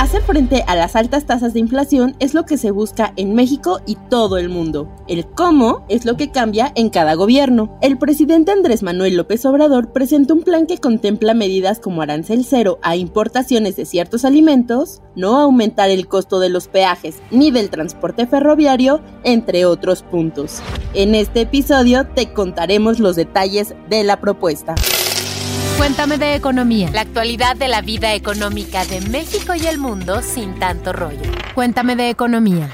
Hacer frente a las altas tasas de inflación es lo que se busca en México y todo el mundo. El cómo es lo que cambia en cada gobierno. El presidente Andrés Manuel López Obrador presentó un plan que contempla medidas como arancel cero a importaciones de ciertos alimentos, no aumentar el costo de los peajes ni del transporte ferroviario, entre otros puntos. En este episodio te contaremos los detalles de la propuesta. Cuéntame de economía. La actualidad de la vida económica de México y el mundo sin tanto rollo. Cuéntame de economía.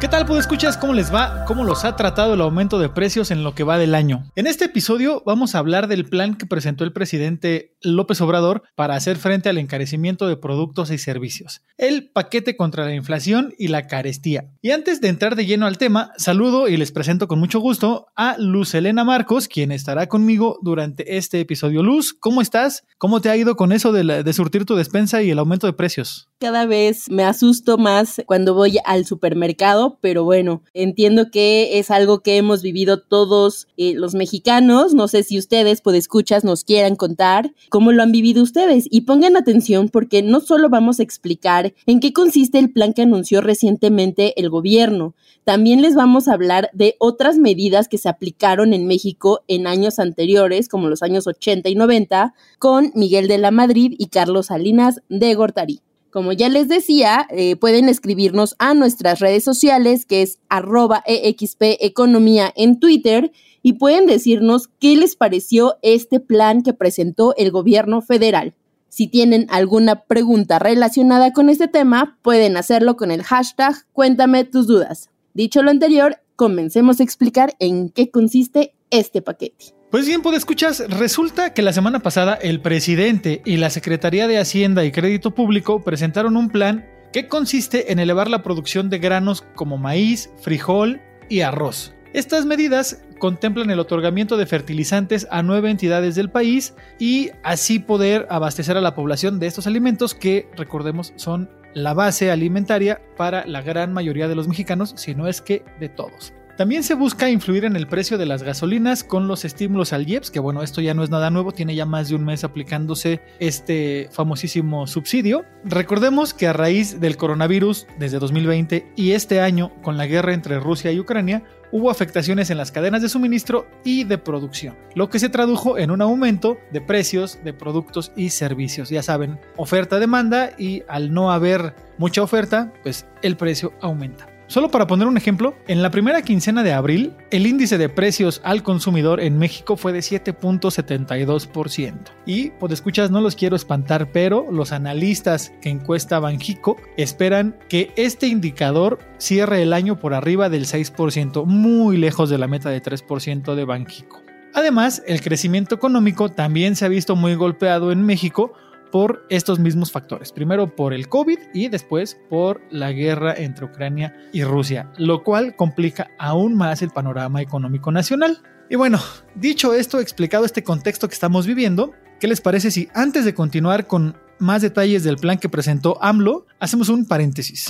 ¿Qué tal, pues escuchas? ¿Cómo les va? ¿Cómo los ha tratado el aumento de precios en lo que va del año? En este episodio vamos a hablar del plan que presentó el presidente López Obrador para hacer frente al encarecimiento de productos y servicios, el paquete contra la inflación y la carestía. Y antes de entrar de lleno al tema, saludo y les presento con mucho gusto a Luz Elena Marcos, quien estará conmigo durante este episodio. Luz, ¿cómo estás? ¿Cómo te ha ido con eso de, de surtir tu despensa y el aumento de precios? Cada vez me asusto más cuando voy al supermercado, pero bueno, entiendo que es algo que hemos vivido todos eh, los mexicanos. No sé si ustedes, pues escuchas, nos quieran contar cómo lo han vivido ustedes. Y pongan atención porque no solo vamos a explicar en qué consiste el plan que anunció recientemente el gobierno, también les vamos a hablar de otras medidas que se aplicaron en México en años anteriores, como los años 80 y 90, con Miguel de la Madrid y Carlos Salinas de Gortari. Como ya les decía, eh, pueden escribirnos a nuestras redes sociales, que es arroba EXP Economía en Twitter, y pueden decirnos qué les pareció este plan que presentó el gobierno federal. Si tienen alguna pregunta relacionada con este tema, pueden hacerlo con el hashtag Cuéntame tus dudas. Dicho lo anterior, comencemos a explicar en qué consiste este paquete. Pues bien, pues escuchas, resulta que la semana pasada el presidente y la Secretaría de Hacienda y Crédito Público presentaron un plan que consiste en elevar la producción de granos como maíz, frijol y arroz. Estas medidas contemplan el otorgamiento de fertilizantes a nueve entidades del país y así poder abastecer a la población de estos alimentos que, recordemos, son la base alimentaria para la gran mayoría de los mexicanos, si no es que de todos. También se busca influir en el precio de las gasolinas con los estímulos al IEPS, que bueno, esto ya no es nada nuevo, tiene ya más de un mes aplicándose este famosísimo subsidio. Recordemos que a raíz del coronavirus desde 2020 y este año con la guerra entre Rusia y Ucrania, hubo afectaciones en las cadenas de suministro y de producción, lo que se tradujo en un aumento de precios de productos y servicios. Ya saben, oferta-demanda y al no haber mucha oferta, pues el precio aumenta. Solo para poner un ejemplo, en la primera quincena de abril, el índice de precios al consumidor en México fue de 7.72%. Y, por escuchas, no los quiero espantar, pero los analistas que encuesta Banjico esperan que este indicador cierre el año por arriba del 6%, muy lejos de la meta de 3% de Banjico. Además, el crecimiento económico también se ha visto muy golpeado en México por estos mismos factores. Primero por el COVID y después por la guerra entre Ucrania y Rusia, lo cual complica aún más el panorama económico nacional. Y bueno, dicho esto, explicado este contexto que estamos viviendo, ¿qué les parece si antes de continuar con más detalles del plan que presentó AMLO, hacemos un paréntesis?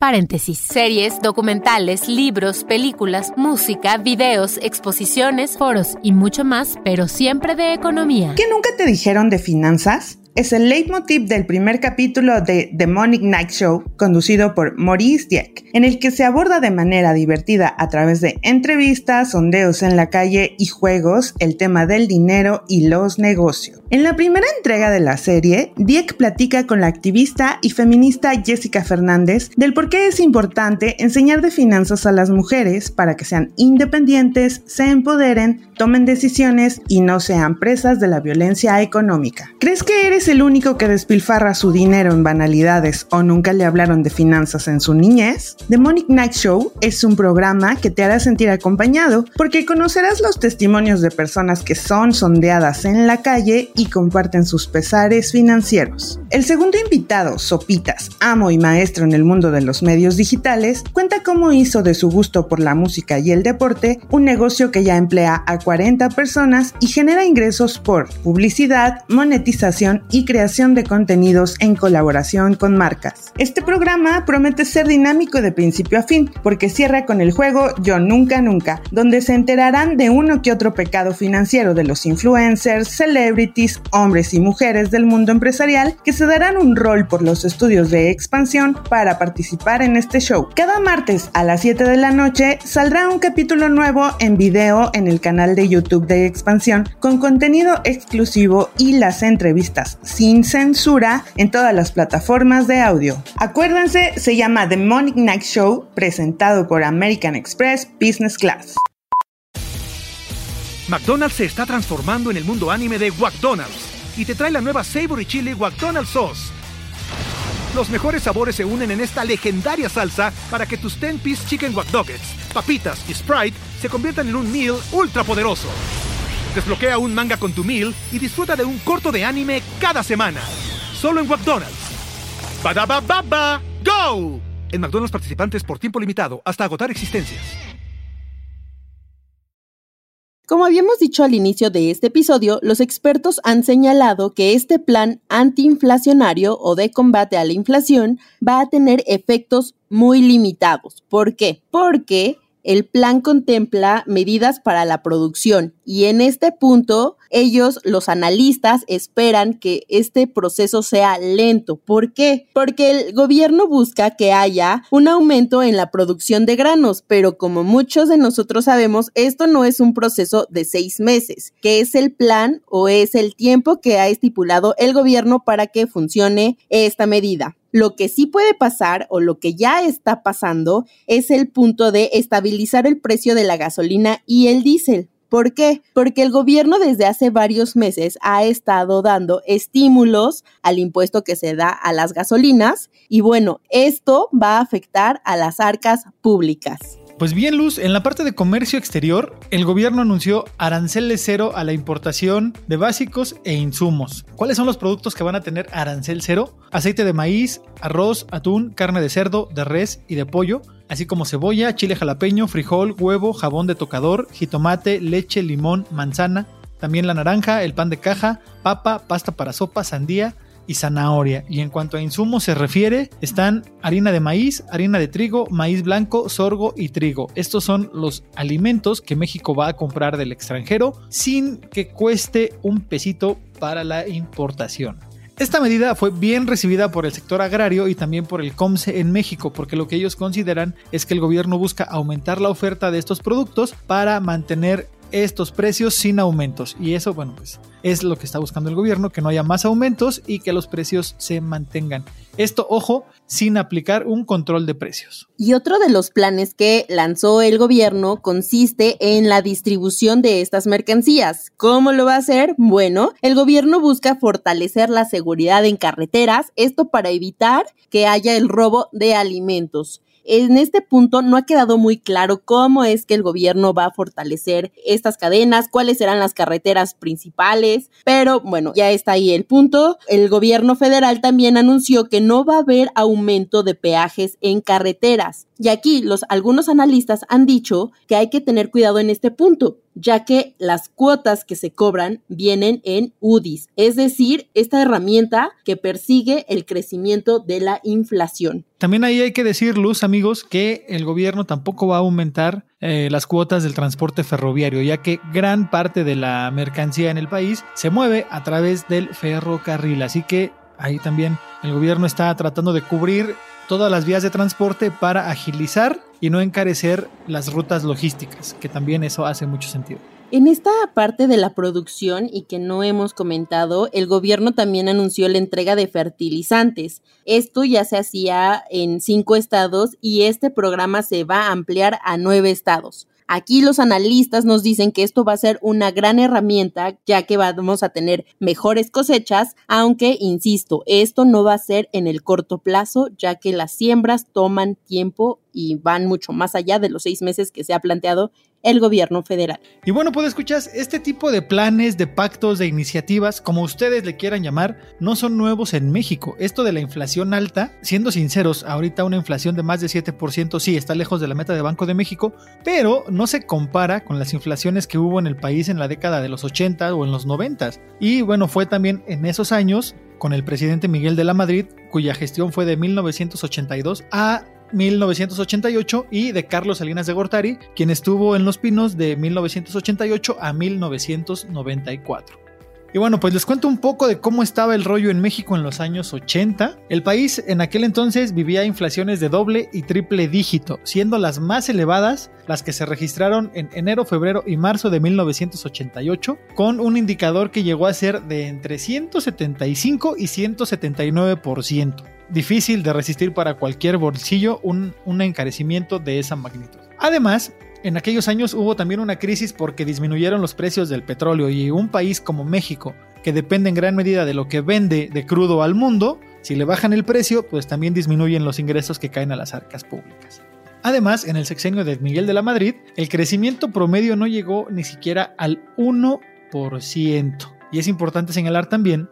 Paréntesis. Series, documentales, libros, películas, música, videos, exposiciones, foros y mucho más, pero siempre de economía. ¿Qué nunca te dijeron de finanzas? Es el leitmotiv del primer capítulo de The Demonic Night Show, conducido por Maurice Dieck, en el que se aborda de manera divertida a través de entrevistas, sondeos en la calle y juegos el tema del dinero y los negocios. En la primera entrega de la serie, Dieck platica con la activista y feminista Jessica Fernández del por qué es importante enseñar de finanzas a las mujeres para que sean independientes, se empoderen, tomen decisiones y no sean presas de la violencia económica. ¿Crees que eres el único que despilfarra su dinero en banalidades o nunca le hablaron de finanzas en su niñez? The Monic Night Show es un programa que te hará sentir acompañado porque conocerás los testimonios de personas que son sondeadas en la calle y comparten sus pesares financieros. El segundo invitado, Sopitas, amo y maestro en el mundo de los medios digitales, cuenta cómo hizo de su gusto por la música y el deporte un negocio que ya emplea a 40 personas y genera ingresos por publicidad, monetización y creación de contenidos en colaboración con marcas. Este programa promete ser dinámico de principio a fin, porque cierra con el juego Yo Nunca Nunca, donde se enterarán de uno que otro pecado financiero de los influencers, celebrities, hombres y mujeres del mundo empresarial que se darán un rol por los estudios de expansión para participar en este show. Cada martes a las 7 de la noche saldrá un capítulo nuevo en video en el canal de YouTube de expansión con contenido exclusivo y las entrevistas sin censura en todas las plataformas de audio. Acuérdense, se llama The Morning Night Show presentado por American Express Business Class. McDonald's se está transformando en el mundo anime de McDonald's y te trae la nueva Savory Chili McDonald's Sauce. Los mejores sabores se unen en esta legendaria salsa para que tus 10-piece chicken wack papitas y Sprite se conviertan en un meal ultra poderoso. Desbloquea un manga con tu meal y disfruta de un corto de anime cada semana. Solo en McDonald's. baba ¡Go! En McDonald's participantes por tiempo limitado hasta agotar existencias. Como habíamos dicho al inicio de este episodio, los expertos han señalado que este plan antiinflacionario o de combate a la inflación va a tener efectos muy limitados. ¿Por qué? Porque el plan contempla medidas para la producción y en este punto ellos, los analistas, esperan que este proceso sea lento. ¿Por qué? Porque el gobierno busca que haya un aumento en la producción de granos, pero como muchos de nosotros sabemos, esto no es un proceso de seis meses, que es el plan o es el tiempo que ha estipulado el gobierno para que funcione esta medida. Lo que sí puede pasar o lo que ya está pasando es el punto de estabilizar el precio de la gasolina y el diésel. ¿Por qué? Porque el gobierno desde hace varios meses ha estado dando estímulos al impuesto que se da a las gasolinas y bueno, esto va a afectar a las arcas públicas. Pues bien, Luz, en la parte de comercio exterior, el gobierno anunció aranceles cero a la importación de básicos e insumos. ¿Cuáles son los productos que van a tener arancel cero? Aceite de maíz, arroz, atún, carne de cerdo, de res y de pollo, así como cebolla, chile jalapeño, frijol, huevo, jabón de tocador, jitomate, leche, limón, manzana, también la naranja, el pan de caja, papa, pasta para sopa, sandía, y zanahoria. Y en cuanto a insumos se refiere, están harina de maíz, harina de trigo, maíz blanco, sorgo y trigo. Estos son los alimentos que México va a comprar del extranjero sin que cueste un pesito para la importación. Esta medida fue bien recibida por el sector agrario y también por el COMSE en México, porque lo que ellos consideran es que el gobierno busca aumentar la oferta de estos productos para mantener estos precios sin aumentos. Y eso, bueno, pues es lo que está buscando el gobierno, que no haya más aumentos y que los precios se mantengan. Esto, ojo, sin aplicar un control de precios. Y otro de los planes que lanzó el gobierno consiste en la distribución de estas mercancías. ¿Cómo lo va a hacer? Bueno, el gobierno busca fortalecer la seguridad en carreteras, esto para evitar que haya el robo de alimentos. En este punto no ha quedado muy claro cómo es que el gobierno va a fortalecer estas cadenas, cuáles serán las carreteras principales, pero bueno, ya está ahí el punto. El gobierno federal también anunció que no va a haber aumento de peajes en carreteras. Y aquí los algunos analistas han dicho que hay que tener cuidado en este punto ya que las cuotas que se cobran vienen en UDIs, es decir, esta herramienta que persigue el crecimiento de la inflación. También ahí hay que decir, Luz, amigos, que el gobierno tampoco va a aumentar eh, las cuotas del transporte ferroviario, ya que gran parte de la mercancía en el país se mueve a través del ferrocarril. Así que ahí también el gobierno está tratando de cubrir todas las vías de transporte para agilizar y no encarecer las rutas logísticas, que también eso hace mucho sentido. En esta parte de la producción y que no hemos comentado, el gobierno también anunció la entrega de fertilizantes. Esto ya se hacía en cinco estados y este programa se va a ampliar a nueve estados. Aquí los analistas nos dicen que esto va a ser una gran herramienta ya que vamos a tener mejores cosechas, aunque, insisto, esto no va a ser en el corto plazo ya que las siembras toman tiempo y van mucho más allá de los seis meses que se ha planteado el gobierno federal. Y bueno, pues escuchas, este tipo de planes, de pactos, de iniciativas, como ustedes le quieran llamar, no son nuevos en México. Esto de la inflación alta, siendo sinceros, ahorita una inflación de más de 7% sí está lejos de la meta de Banco de México, pero no se compara con las inflaciones que hubo en el país en la década de los 80 o en los 90. Y bueno, fue también en esos años con el presidente Miguel de la Madrid, cuya gestión fue de 1982 a 1988 y de Carlos Salinas de Gortari, quien estuvo en Los Pinos de 1988 a 1994. Y bueno, pues les cuento un poco de cómo estaba el rollo en México en los años 80. El país en aquel entonces vivía inflaciones de doble y triple dígito, siendo las más elevadas las que se registraron en enero, febrero y marzo de 1988, con un indicador que llegó a ser de entre 175 y 179% difícil de resistir para cualquier bolsillo un, encarecimiento de esa magnitud. Además, en aquellos años hubo también una crisis porque disminuyeron los precios del petróleo y un país como México, que depende en gran medida de lo que vende de crudo al mundo, si le bajan el precio, pues también disminuyen los ingresos que caen a las arcas públicas. Además, en el sexenio de Miguel de la Madrid, el crecimiento promedio no llegó ni siquiera al 1%. Y es importante señalar también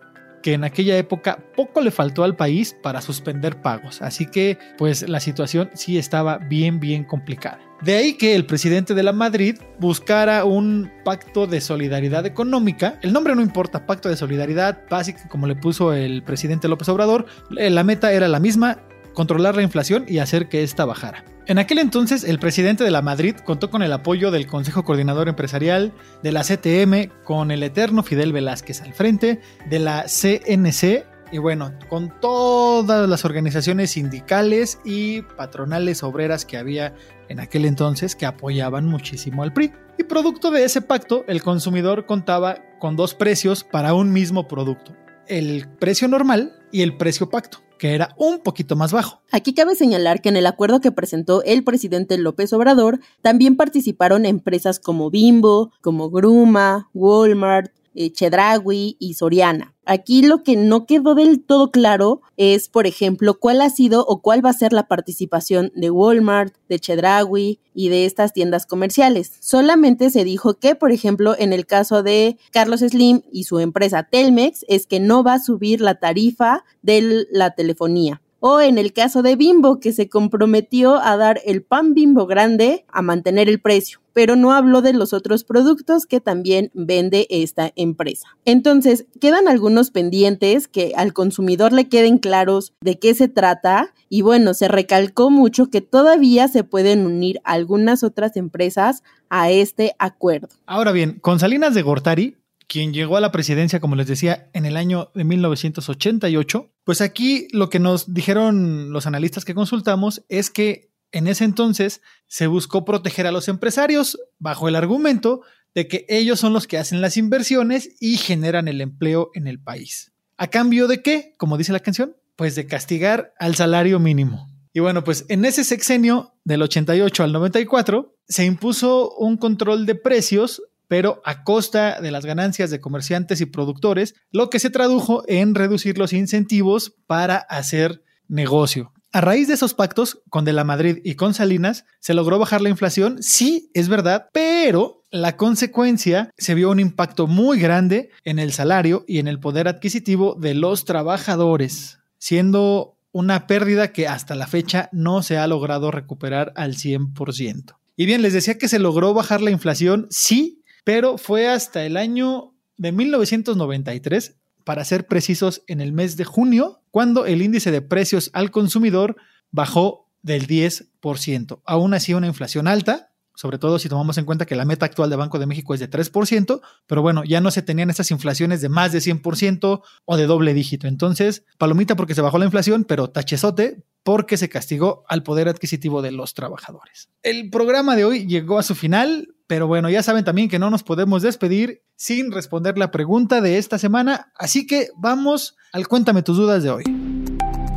que en aquella época poco le faltó al país para suspender pagos, así que pues la situación sí estaba bien bien complicada. De ahí que el presidente de la Madrid buscara un pacto de solidaridad económica. El nombre no importa, pacto de solidaridad, básico como le puso el presidente López Obrador. Eh, la meta era la misma, controlar la inflación y hacer que ésta bajara. En aquel entonces, el presidente de la Madrid contó con el apoyo del Consejo Coordinador Empresarial, de la CTM, con el eterno Fidel Velázquez al frente, de la CNC y bueno, con todas las organizaciones sindicales y patronales obreras que había en aquel entonces que apoyaban muchísimo al PRI. Y producto de ese pacto, el consumidor contaba con dos precios para un mismo producto, el precio normal y el precio pacto que era un poquito más bajo. Aquí cabe señalar que en el acuerdo que presentó el presidente López Obrador también participaron empresas como Bimbo, como Gruma, Walmart, eh, Chedraui y Soriana. Aquí lo que no quedó del todo claro es, por ejemplo, cuál ha sido o cuál va a ser la participación de Walmart, de Chedraui y de estas tiendas comerciales. Solamente se dijo que, por ejemplo, en el caso de Carlos Slim y su empresa Telmex, es que no va a subir la tarifa de la telefonía. O en el caso de Bimbo, que se comprometió a dar el pan Bimbo grande a mantener el precio, pero no habló de los otros productos que también vende esta empresa. Entonces, quedan algunos pendientes que al consumidor le queden claros de qué se trata y bueno, se recalcó mucho que todavía se pueden unir algunas otras empresas a este acuerdo. Ahora bien, con Salinas de Gortari quien llegó a la presidencia, como les decía, en el año de 1988, pues aquí lo que nos dijeron los analistas que consultamos es que en ese entonces se buscó proteger a los empresarios bajo el argumento de que ellos son los que hacen las inversiones y generan el empleo en el país. ¿A cambio de qué? Como dice la canción, pues de castigar al salario mínimo. Y bueno, pues en ese sexenio del 88 al 94 se impuso un control de precios pero a costa de las ganancias de comerciantes y productores, lo que se tradujo en reducir los incentivos para hacer negocio. A raíz de esos pactos con De la Madrid y con Salinas, se logró bajar la inflación, sí, es verdad, pero la consecuencia se vio un impacto muy grande en el salario y en el poder adquisitivo de los trabajadores, siendo una pérdida que hasta la fecha no se ha logrado recuperar al 100%. Y bien, les decía que se logró bajar la inflación, sí, pero fue hasta el año de 1993, para ser precisos, en el mes de junio, cuando el índice de precios al consumidor bajó del 10%. Aún así, una inflación alta, sobre todo si tomamos en cuenta que la meta actual de Banco de México es de 3%, pero bueno, ya no se tenían estas inflaciones de más de 100% o de doble dígito. Entonces, palomita porque se bajó la inflación, pero tachezote porque se castigó al poder adquisitivo de los trabajadores. El programa de hoy llegó a su final, pero bueno, ya saben también que no nos podemos despedir sin responder la pregunta de esta semana, así que vamos al cuéntame tus dudas de hoy.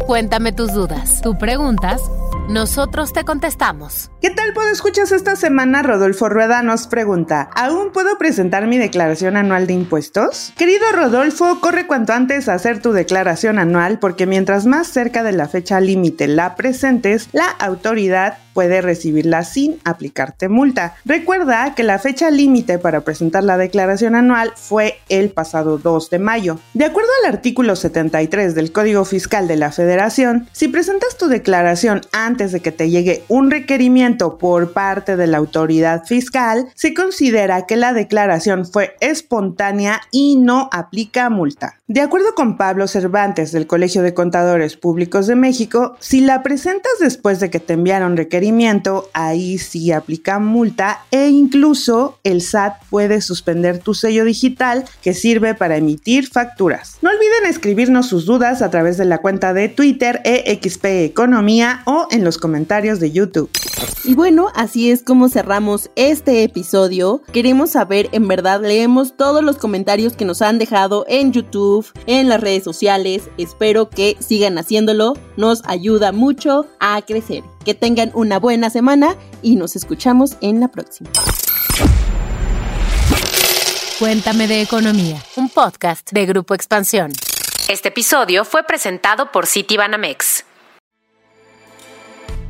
Cuéntame tus dudas. Tú preguntas, nosotros te contestamos. ¿Qué tal, puedo escuchas esta semana? Rodolfo Rueda nos pregunta, ¿aún puedo presentar mi declaración anual de impuestos? Querido Rodolfo, corre cuanto antes a hacer tu declaración anual porque mientras más cerca de la fecha límite la presentes, la autoridad puede recibirla sin aplicarte multa. Recuerda que la fecha límite para presentar la declaración anual fue el pasado 2 de mayo. De acuerdo al artículo 73 del Código Fiscal de la Federación, si presentas tu declaración antes de que te llegue un requerimiento por parte de la autoridad fiscal, se considera que la declaración fue espontánea y no aplica multa. De acuerdo con Pablo Cervantes del Colegio de Contadores Públicos de México, si la presentas después de que te enviaron requerimiento, ahí sí aplica multa e incluso el SAT puede suspender tu sello digital que sirve para emitir facturas. No olviden escribirnos sus dudas a través de la cuenta de Twitter EXP Economía o en los comentarios de YouTube. Y bueno, así es como cerramos este episodio. Queremos saber, en verdad, leemos todos los comentarios que nos han dejado en YouTube, en las redes sociales. Espero que sigan haciéndolo. Nos ayuda mucho a crecer. Que tengan una buena semana y nos escuchamos en la próxima. Cuéntame de Economía, un podcast de Grupo Expansión. Este episodio fue presentado por Citibanamex.